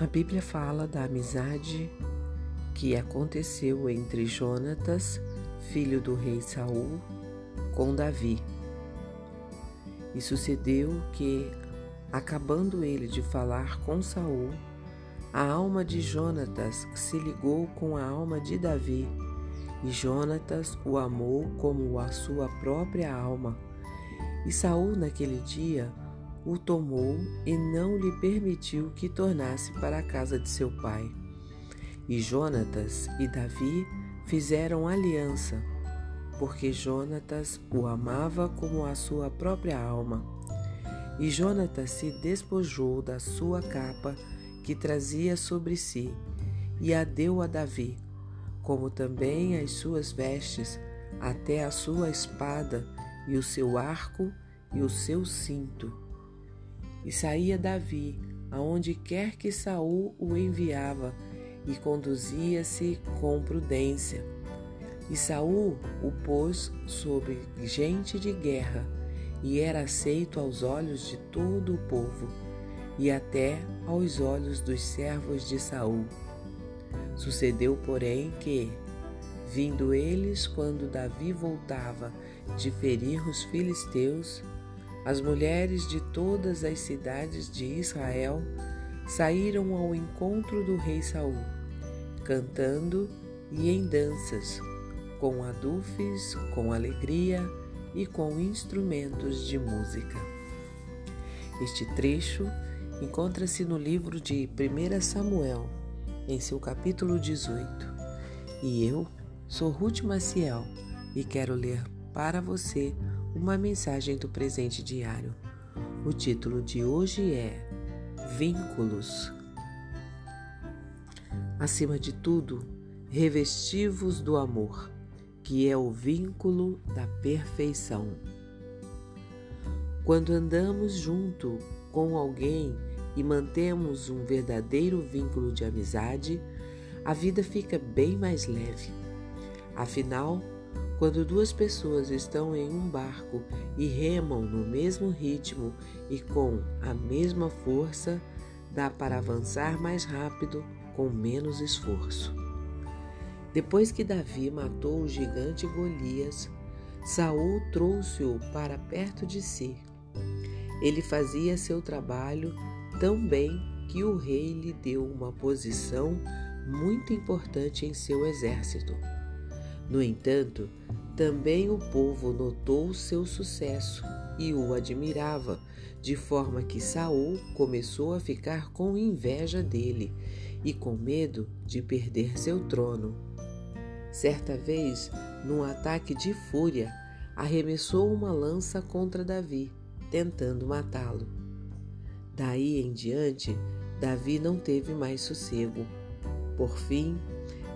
A Bíblia fala da amizade que aconteceu entre Jonatas, filho do rei Saul, com Davi. E sucedeu que, acabando ele de falar com Saul, a alma de Jonatas se ligou com a alma de Davi, e Jonatas o amou como a sua própria alma. E Saul naquele dia o tomou e não lhe permitiu que tornasse para a casa de seu pai. E Jonatas e Davi fizeram aliança, porque Jonatas o amava como a sua própria alma. E Jonatas se despojou da sua capa que trazia sobre si e a deu a Davi, como também as suas vestes, até a sua espada e o seu arco e o seu cinto. E saía Davi, aonde quer que Saul o enviava, e conduzia-se com prudência. E Saul o pôs sobre gente de guerra, e era aceito aos olhos de todo o povo, e até aos olhos dos servos de Saul. Sucedeu, porém, que, vindo eles quando Davi voltava de ferir os filisteus, as mulheres de todas as cidades de Israel saíram ao encontro do rei Saul, cantando e em danças, com adufes, com alegria e com instrumentos de música. Este trecho encontra-se no livro de 1 Samuel, em seu capítulo 18. E eu sou Ruth Maciel e quero ler para você uma mensagem do presente diário. O título de hoje é Vínculos. Acima de tudo, revestivos do amor, que é o vínculo da perfeição. Quando andamos junto com alguém e mantemos um verdadeiro vínculo de amizade, a vida fica bem mais leve. Afinal, quando duas pessoas estão em um barco e remam no mesmo ritmo e com a mesma força, dá para avançar mais rápido com menos esforço. Depois que Davi matou o gigante Golias, Saul trouxe-o para perto de si. Ele fazia seu trabalho tão bem que o rei lhe deu uma posição muito importante em seu exército. No entanto, também o povo notou seu sucesso e o admirava, de forma que Saul começou a ficar com inveja dele e com medo de perder seu trono. Certa vez, num ataque de fúria, arremessou uma lança contra Davi, tentando matá-lo. Daí em diante, Davi não teve mais sossego. Por fim,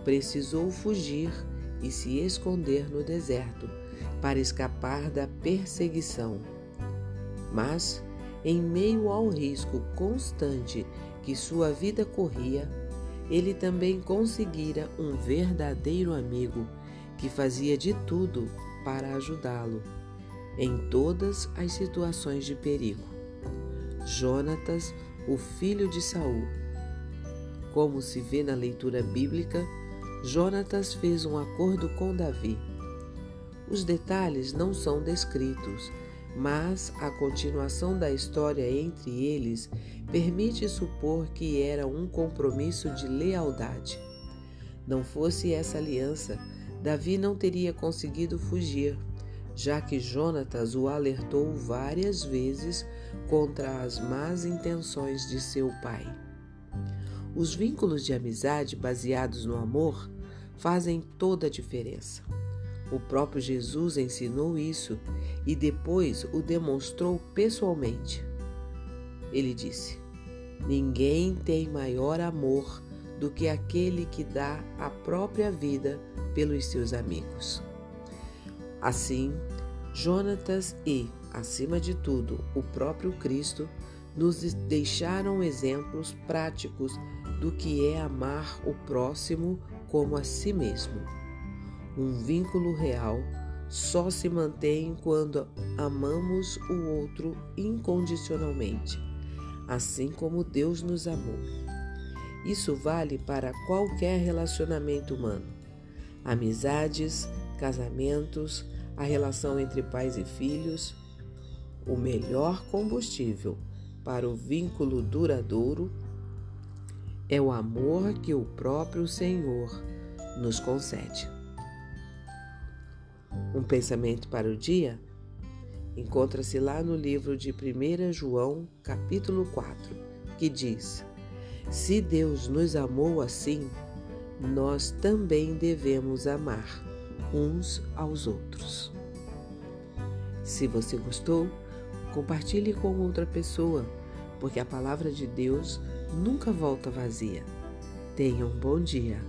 precisou fugir e se esconder no deserto para escapar da perseguição. Mas, em meio ao risco constante que sua vida corria, ele também conseguira um verdadeiro amigo que fazia de tudo para ajudá-lo em todas as situações de perigo. Jonatas, o filho de Saul. Como se vê na leitura bíblica, Jonatas fez um acordo com Davi. Os detalhes não são descritos, mas a continuação da história entre eles permite supor que era um compromisso de lealdade. Não fosse essa aliança, Davi não teria conseguido fugir, já que Jonatas o alertou várias vezes contra as más intenções de seu pai. Os vínculos de amizade baseados no amor fazem toda a diferença. O próprio Jesus ensinou isso e depois o demonstrou pessoalmente. Ele disse: Ninguém tem maior amor do que aquele que dá a própria vida pelos seus amigos. Assim, Jonatas e, acima de tudo, o próprio Cristo nos deixaram exemplos práticos do que é amar o próximo como a si mesmo. Um vínculo real só se mantém quando amamos o outro incondicionalmente, assim como Deus nos amou. Isso vale para qualquer relacionamento humano. Amizades, casamentos, a relação entre pais e filhos. O melhor combustível para o vínculo duradouro é o amor que o próprio Senhor nos concede. Um pensamento para o dia encontra-se lá no livro de 1 João, capítulo 4, que diz: Se Deus nos amou assim, nós também devemos amar uns aos outros. Se você gostou, compartilhe com outra pessoa, porque a palavra de Deus nunca volta vazia. Tenha um bom dia.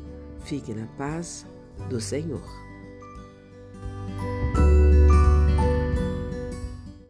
Fique na paz do Senhor.